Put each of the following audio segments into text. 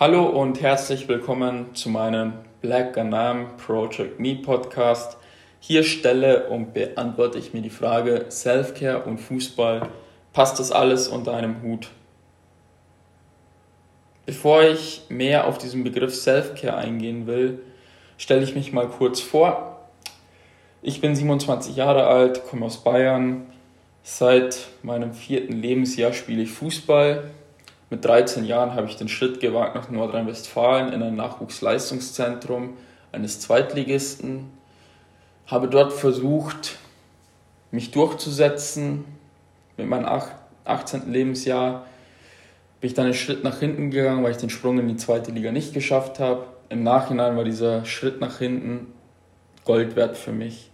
Hallo und herzlich willkommen zu meinem Black Ganam Project Me Podcast. Hier stelle und beantworte ich mir die Frage Selfcare und Fußball. Passt das alles unter einem Hut? Bevor ich mehr auf diesen Begriff Selfcare eingehen will, stelle ich mich mal kurz vor. Ich bin 27 Jahre alt, komme aus Bayern. Seit meinem vierten Lebensjahr spiele ich Fußball mit 13 Jahren habe ich den Schritt gewagt nach Nordrhein-Westfalen in ein Nachwuchsleistungszentrum eines Zweitligisten. Habe dort versucht, mich durchzusetzen. Mit meinem 18. Lebensjahr bin ich dann einen Schritt nach hinten gegangen, weil ich den Sprung in die zweite Liga nicht geschafft habe. Im Nachhinein war dieser Schritt nach hinten Gold wert für mich,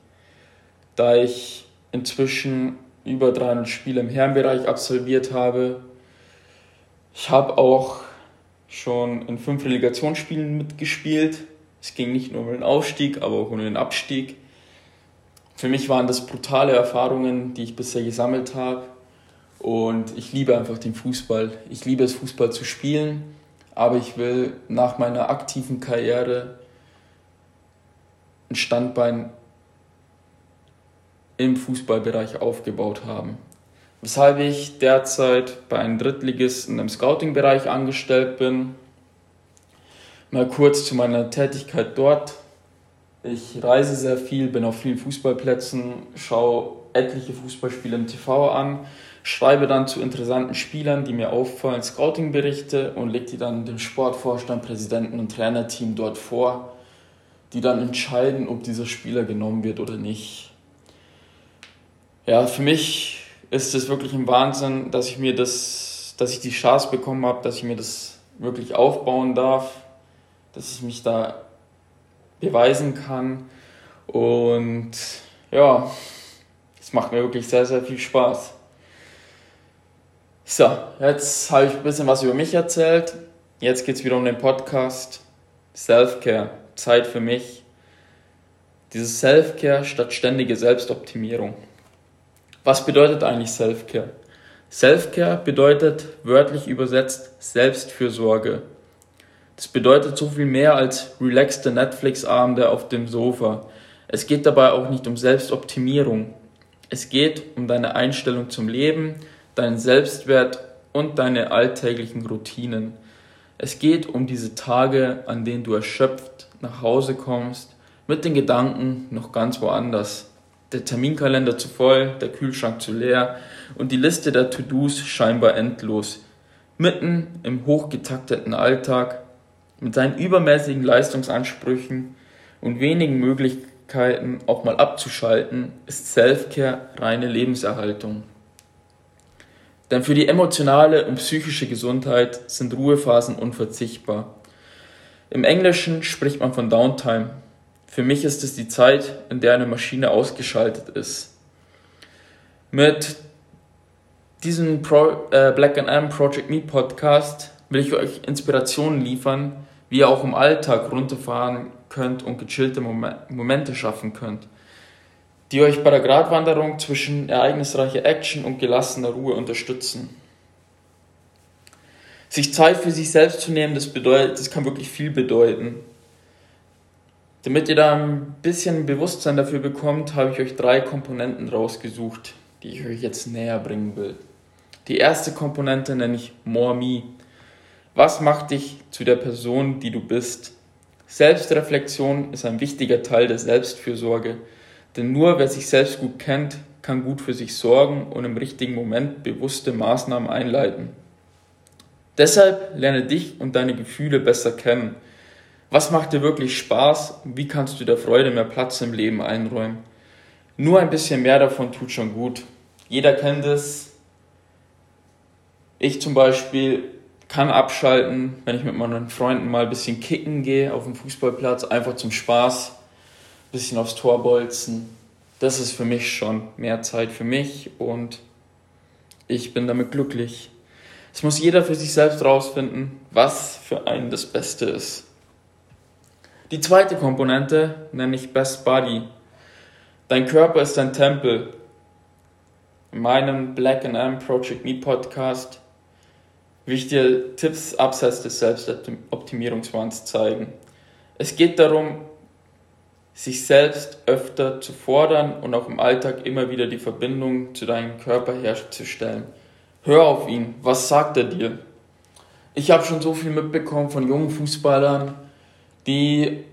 da ich inzwischen über 300 Spiele im Herrenbereich absolviert habe, ich habe auch schon in fünf Relegationsspielen mitgespielt. Es ging nicht nur um den Aufstieg, aber auch um den Abstieg. Für mich waren das brutale Erfahrungen, die ich bisher gesammelt habe. Und ich liebe einfach den Fußball. Ich liebe es, Fußball zu spielen. Aber ich will nach meiner aktiven Karriere ein Standbein im Fußballbereich aufgebaut haben weshalb ich derzeit bei einem Drittligisten im Scouting-Bereich angestellt bin. Mal kurz zu meiner Tätigkeit dort. Ich reise sehr viel, bin auf vielen Fußballplätzen, schaue etliche Fußballspiele im TV an, schreibe dann zu interessanten Spielern, die mir auffallen, Scouting-Berichte und lege die dann dem Sportvorstand, Präsidenten und Trainerteam dort vor, die dann entscheiden, ob dieser Spieler genommen wird oder nicht. Ja, für mich ist es wirklich ein Wahnsinn, dass ich mir das, dass ich die Chance bekommen habe, dass ich mir das wirklich aufbauen darf, dass ich mich da beweisen kann. Und ja, es macht mir wirklich sehr, sehr viel Spaß. So, jetzt habe ich ein bisschen was über mich erzählt. Jetzt geht es wieder um den Podcast. Self-Care, Zeit für mich. Dieses Self-Care statt ständige Selbstoptimierung. Was bedeutet eigentlich Self-Care? Self-Care bedeutet wörtlich übersetzt Selbstfürsorge. Das bedeutet so viel mehr als relaxte Netflix-Abende auf dem Sofa. Es geht dabei auch nicht um Selbstoptimierung. Es geht um deine Einstellung zum Leben, deinen Selbstwert und deine alltäglichen Routinen. Es geht um diese Tage, an denen du erschöpft nach Hause kommst, mit den Gedanken noch ganz woanders der Terminkalender zu voll, der Kühlschrank zu leer und die Liste der To-Dos scheinbar endlos. Mitten im hochgetakteten Alltag, mit seinen übermäßigen Leistungsansprüchen und wenigen Möglichkeiten auch mal abzuschalten, ist Self-Care reine Lebenserhaltung. Denn für die emotionale und psychische Gesundheit sind Ruhephasen unverzichtbar. Im Englischen spricht man von Downtime, für mich ist es die Zeit, in der eine Maschine ausgeschaltet ist. Mit diesem Pro, äh, Black M Project Me Podcast will ich euch Inspirationen liefern, wie ihr auch im Alltag runterfahren könnt und gechillte Momente schaffen könnt, die euch bei der Gratwanderung zwischen ereignisreicher Action und gelassener Ruhe unterstützen. Sich Zeit für sich selbst zu nehmen, das bedeutet, das kann wirklich viel bedeuten. Damit ihr da ein bisschen Bewusstsein dafür bekommt, habe ich euch drei Komponenten rausgesucht, die ich euch jetzt näher bringen will. Die erste Komponente nenne ich More Me. Was macht dich zu der Person, die du bist? Selbstreflexion ist ein wichtiger Teil der Selbstfürsorge, denn nur wer sich selbst gut kennt, kann gut für sich sorgen und im richtigen Moment bewusste Maßnahmen einleiten. Deshalb lerne dich und deine Gefühle besser kennen was macht dir wirklich Spaß? Wie kannst du der Freude mehr Platz im Leben einräumen? Nur ein bisschen mehr davon tut schon gut. Jeder kennt es. Ich zum Beispiel kann abschalten, wenn ich mit meinen Freunden mal ein bisschen kicken gehe auf dem Fußballplatz, einfach zum Spaß, ein bisschen aufs Tor bolzen. Das ist für mich schon mehr Zeit für mich und ich bin damit glücklich. Es muss jeder für sich selbst rausfinden, was für einen das Beste ist. Die zweite Komponente nenne ich Best Body. Dein Körper ist dein Tempel. In meinem Black M Project Me Podcast will ich dir Tipps abseits des Selbstoptimierungswahns zeigen. Es geht darum, sich selbst öfter zu fordern und auch im Alltag immer wieder die Verbindung zu deinem Körper herzustellen. Hör auf ihn, was sagt er dir? Ich habe schon so viel mitbekommen von jungen Fußballern, die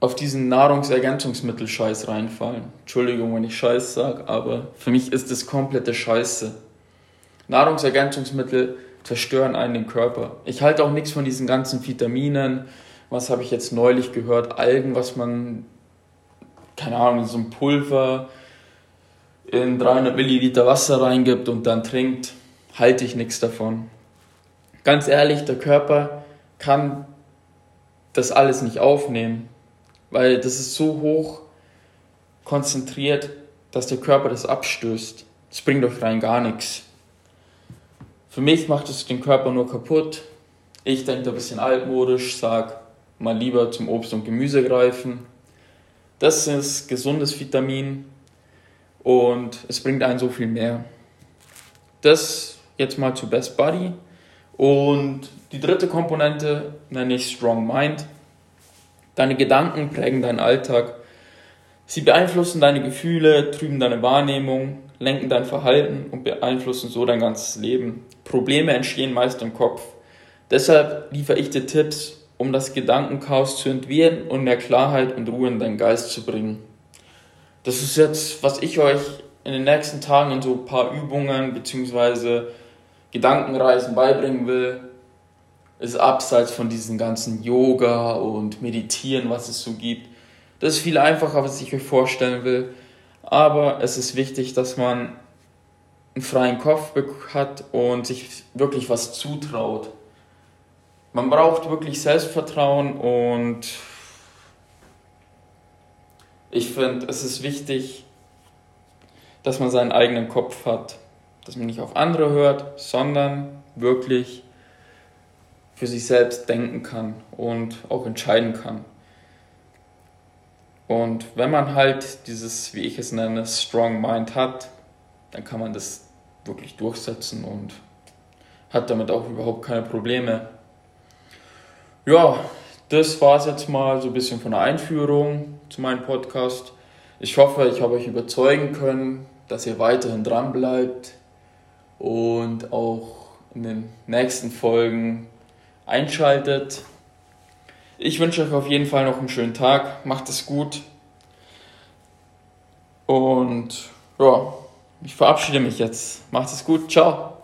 auf diesen Nahrungsergänzungsmittel-Scheiß reinfallen. Entschuldigung, wenn ich Scheiß sage, aber für mich ist das komplette Scheiße. Nahrungsergänzungsmittel zerstören einen den Körper. Ich halte auch nichts von diesen ganzen Vitaminen. Was habe ich jetzt neulich gehört? Algen, was man, keine Ahnung, so ein Pulver in 300 Milliliter Wasser reingibt und dann trinkt. Halte ich nichts davon. Ganz ehrlich, der Körper kann das alles nicht aufnehmen weil das ist so hoch konzentriert, dass der Körper das abstößt. Das bringt euch rein gar nichts. Für mich macht es den Körper nur kaputt. Ich denke da ein bisschen altmodisch, sag mal lieber zum Obst und Gemüse greifen. Das ist gesundes Vitamin und es bringt einen so viel mehr. Das jetzt mal zu Best Buddy. Und die dritte Komponente nenne ich Strong Mind. Deine Gedanken prägen deinen Alltag. Sie beeinflussen deine Gefühle, trüben deine Wahrnehmung, lenken dein Verhalten und beeinflussen so dein ganzes Leben. Probleme entstehen meist im Kopf. Deshalb liefere ich dir Tipps, um das Gedankenchaos zu entwirren und mehr Klarheit und Ruhe in deinen Geist zu bringen. Das ist jetzt, was ich euch in den nächsten Tagen in so ein paar Übungen bzw. Gedankenreisen beibringen will, ist abseits von diesen ganzen Yoga und Meditieren, was es so gibt. Das ist viel einfacher, was ich euch vorstellen will. Aber es ist wichtig, dass man einen freien Kopf hat und sich wirklich was zutraut. Man braucht wirklich Selbstvertrauen und ich finde, es ist wichtig, dass man seinen eigenen Kopf hat. Dass man nicht auf andere hört, sondern wirklich für sich selbst denken kann und auch entscheiden kann. Und wenn man halt dieses, wie ich es nenne, Strong Mind hat, dann kann man das wirklich durchsetzen und hat damit auch überhaupt keine Probleme. Ja, das war es jetzt mal so ein bisschen von der Einführung zu meinem Podcast. Ich hoffe, ich habe euch überzeugen können, dass ihr weiterhin dran bleibt und auch in den nächsten Folgen einschaltet. Ich wünsche euch auf jeden Fall noch einen schönen Tag. Macht es gut. Und ja, ich verabschiede mich jetzt. Macht es gut. Ciao.